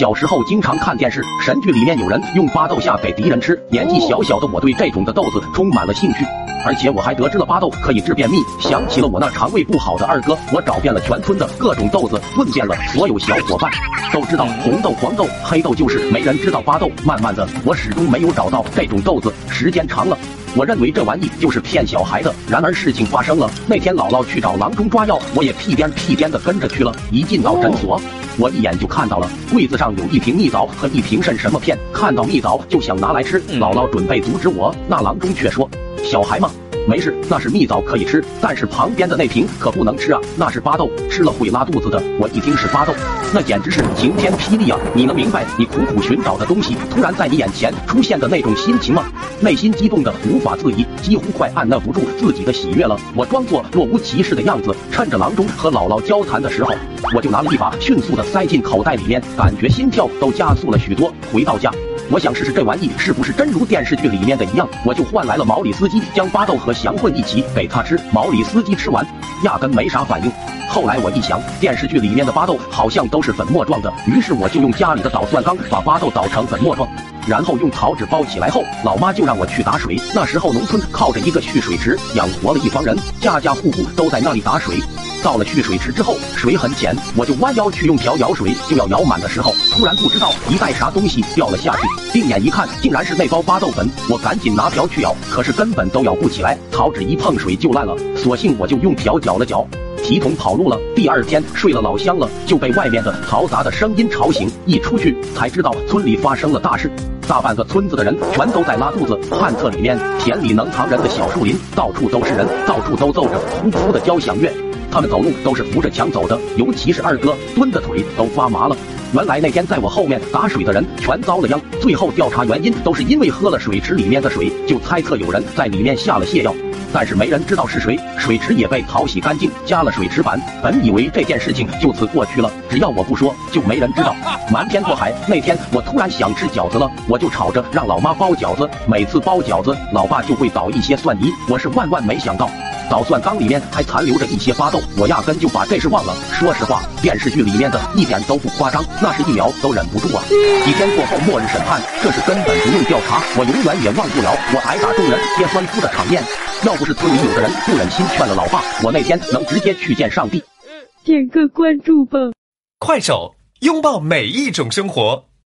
小时候经常看电视，神剧里面有人用巴豆下给敌人吃。年纪小小的我对这种的豆子充满了兴趣，而且我还得知了巴豆可以治便秘。想起了我那肠胃不好的二哥，我找遍了全村的各种豆子，问遍了所有小伙伴，都知道红豆、黄豆、黑豆就是，没人知道巴豆。慢慢的，我始终没有找到这种豆子。时间长了，我认为这玩意就是骗小孩的。然而事情发生了，那天姥姥去找郎中抓药，我也屁颠屁颠的跟着去了。一进到诊所。我一眼就看到了柜子上有一瓶蜜枣和一瓶肾什么片，看到蜜枣就想拿来吃。姥姥准备阻止我，那郎中却说：“小孩嘛，没事，那是蜜枣可以吃，但是旁边的那瓶可不能吃啊，那是巴豆，吃了会拉肚子的。”我一听是巴豆，那简直是晴天霹雳啊！你能明白你苦苦寻找的东西突然在你眼前出现的那种心情吗？内心激动的无法自已，几乎快按捺不住自己的喜悦了。我装作若无其事的样子，趁着郎中和姥姥交谈的时候。我就拿了一把，迅速的塞进口袋里面，感觉心跳都加速了许多。回到家，我想试试这玩意是不是真如电视剧里面的一样，我就换来了毛里斯基，将巴豆和翔混一起给他吃。毛里斯基吃完，压根没啥反应。后来我一想，电视剧里面的巴豆好像都是粉末状的，于是我就用家里的捣蒜缸把巴豆捣成粉末状，然后用草纸包起来后，老妈就让我去打水。那时候农村靠着一个蓄水池养活了一帮人，家家户户都在那里打水。到了蓄水池之后，水很浅，我就弯腰去用瓢舀水，就要舀满的时候，突然不知道一袋啥东西掉了下去，定眼一看，竟然是那包巴豆粉。我赶紧拿瓢去舀，可是根本都舀不起来，草纸一碰水就烂了。索性我就用瓢搅了搅，提桶跑路了。第二天睡了老香了，就被外面的嘈杂的声音吵醒，一出去才知道村里发生了大事，大半个村子的人全都在拉肚子。旱厕里面，田里能藏人的小树林，到处都是人，到处都奏着呼呼的交响乐。他们走路都是扶着墙走的，尤其是二哥蹲的腿都发麻了。原来那天在我后面打水的人全遭了殃。最后调查原因，都是因为喝了水池里面的水，就猜测有人在里面下了泻药，但是没人知道是谁。水池也被淘洗干净，加了水池板。本以为这件事情就此过去了，只要我不说，就没人知道。瞒天过海，那天我突然想吃饺子了，我就吵着让老妈包饺子。每次包饺子，老爸就会倒一些蒜泥。我是万万没想到。捣蒜缸里面还残留着一些巴豆，我压根就把这事忘了。说实话，电视剧里面的一点都不夸张，那是一秒都忍不住啊！几天过后，末日审判，这是根本不用调查，我永远也忘不了我挨打众人皆欢呼的场面。要不是村里有个人不忍心劝了老爸，我那天能直接去见上帝。点个关注吧，快手，拥抱每一种生活。